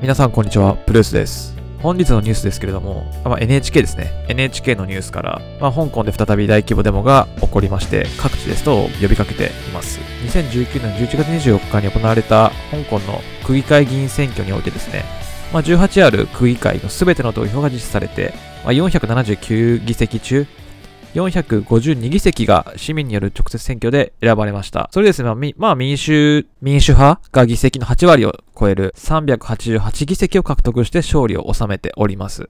皆さんこんにちは、プルースです。本日のニュースですけれども、まあ、NHK ですね。NHK のニュースから、まあ、香港で再び大規模デモが起こりまして、各地ですと呼びかけています。2019年11月24日に行われた香港の区議会議員選挙においてですね、まあ、18ある区議会の全ての投票が実施されて、まあ、479議席中452議席が市民による直接選挙で選ばれました。それですね、まあ、民主、民主派が議席の8割を超える388議席を獲得して勝利を収めております。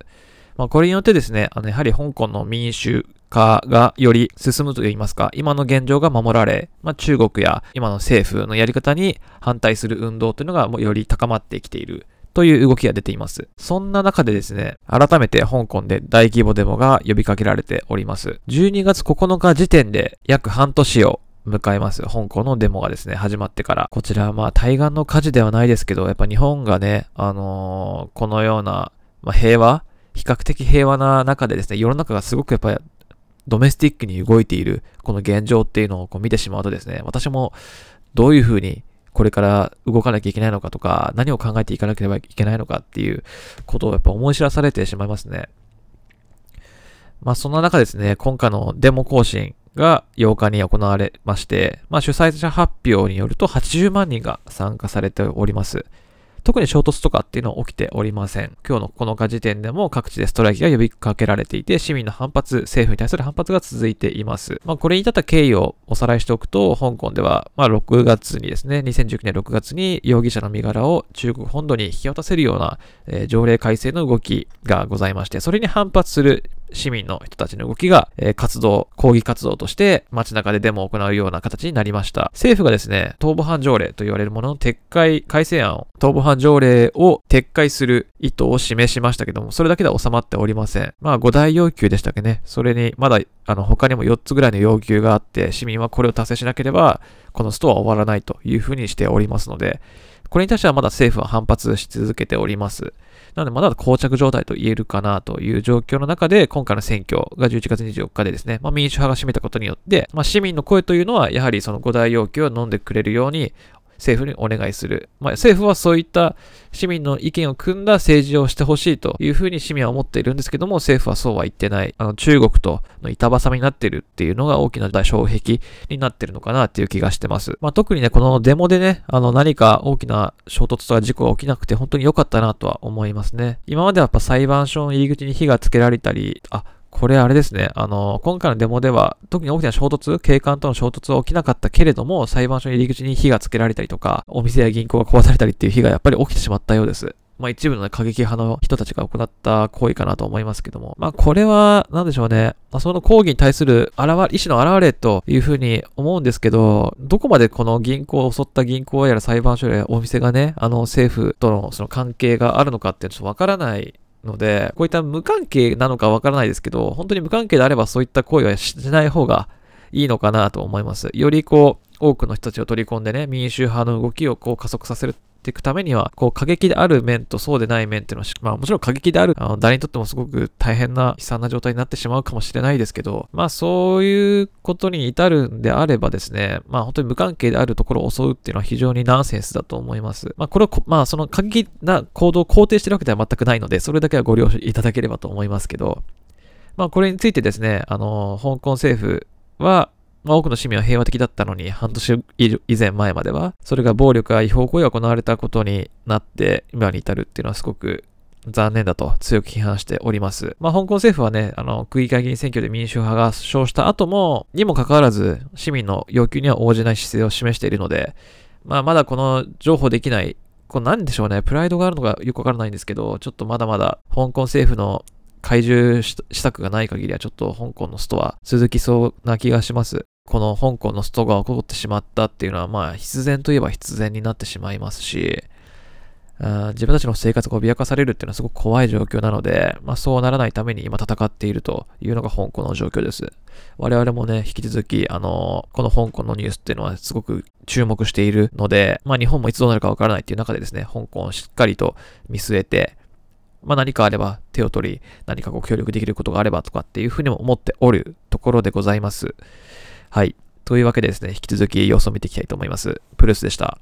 まあ、これによってですね、あの、やはり香港の民主化がより進むといいますか、今の現状が守られ、まあ、中国や今の政府のやり方に反対する運動というのがもうより高まってきているという動きが出ています。そんな中でですね、改めて香港で大規模デモが呼びかけられております。12月9日時点で約半年を迎えます。香港のデモがですね、始まってから。こちらはまあ対岸の火事ではないですけど、やっぱ日本がね、あのー、このような、まあ、平和比較的平和な中でですね、世の中がすごくやっぱりドメスティックに動いているこの現状っていうのをこう見てしまうとですね、私もどういうふうにこれから動かなきゃいけないのかとか、何を考えていかなければいけないのかっていうことをやっぱ思い知らされてしまいますね。まあそんな中ですね、今回のデモ行進が8日に行われまして、まあ主催者発表によると80万人が参加されております。特に衝突とかっていうのは起きておりません。今日のこの時点でも各地でストライキが呼びかけられていて、市民の反発、政府に対する反発が続いています。まあ、これに至った経緯をおさらいしておくと、香港では、まあ、6月にですね、2019年6月に容疑者の身柄を中国本土に引き渡せるような、えー、条例改正の動きがございまして、それに反発する市民の人たちの動きが、えー、活動、抗議活動として街中でデモを行うような形になりました。政府がですね、逃亡犯条例と言われるものの撤回、改正案を、逃亡犯条例を撤回する意図を示しましたけども、それだけでは収まっておりません。まあ、5大要求でしたっけね。それに、まだ、あの、他にも4つぐらいの要求があって、市民はこれを達成しなければ、このストは終わらないというふうにしておりますので、これに対してはまだ政府は反発し続けております。なので、まだ膠着状態と言えるかなという状況の中で、今回の選挙が11月24日でですね、まあ、民主派が占めたことによって、まあ、市民の声というのは、やはりその5大要求を飲んでくれるように政府にお願いする。まあ、政府はそういった市民の意見を組んだ政治をしてほしいというふうに市民は思っているんですけども、政府はそうは言ってない。あの中国との板挟みになっているっていうのが大きな障壁になっているのかなっていう気がしてます。まあ、特にね、このデモでね、あの何か大きな衝突とか事故が起きなくて本当に良かったなとは思いますね。今まではやっぱ裁判所の入り口に火がつけられたり、あ、これあれですね。あの、今回のデモでは、特に大きな衝突、警官との衝突は起きなかったけれども、裁判所の入り口に火がつけられたりとか、お店や銀行が壊されたりっていう被害がやっぱり起きてしまったようです。まあ一部の、ね、過激派の人たちが行った行為かなと思いますけども。まあこれは、なんでしょうね。まあ、その抗議に対する現れ、意思の表れというふうに思うんですけど、どこまでこの銀行を襲った銀行やら裁判所やお店がね、あの政府とのその関係があるのかっていうのはちょっとわからないので、こういった無関係なのかわからないですけど、本当に無関係であればそういった行為はしない方がいいのかなと思います。よりこう、多くの人たちを取り込んでね、民主派の動きをこう加速させるていくためには、こう過激である面とそうでない面っていうのは、まあもちろん過激である、あの誰にとってもすごく大変な悲惨な状態になってしまうかもしれないですけど、まあそういうことに至るんであればですね、まあ本当に無関係であるところを襲うっていうのは非常にナンセンスだと思います。まあこれを、まあその過激な行動を肯定してるわけでは全くないので、それだけはご了承いただければと思いますけど、まあこれについてですね、あの、香港政府は、まあ、多くの市民は平和的だったのに、半年以前前までは、それが暴力や違法行為が行われたことになって、今に至るっていうのはすごく残念だと強く批判しております。まあ、香港政府はね、あの、区議会議員選挙で民主派が勝した後も、にもかかわらず、市民の要求には応じない姿勢を示しているので、まあ、まだこの情報できない、これ何でしょうね、プライドがあるのかよくわからないんですけど、ちょっとまだまだ香港政府の怪獣施策がない限りはちょっと香港のストは続きそうな気がします。この香港のストが起こってしまったっていうのは、まあ、必然といえば必然になってしまいますし、自分たちの生活が脅かされるっていうのはすごく怖い状況なので、まあ、そうならないために今戦っているというのが香港の状況です。我々もね、引き続き、あの、この香港のニュースっていうのはすごく注目しているので、まあ、日本もいつどうなるかわからないっていう中でですね、香港をしっかりと見据えて、まあ、何かあれば手を取り、何かご協力できることがあればとかっていうふうにも思っておるところでございます。はい。というわけでですね、引き続き様子を見ていきたいと思います。プルースでした。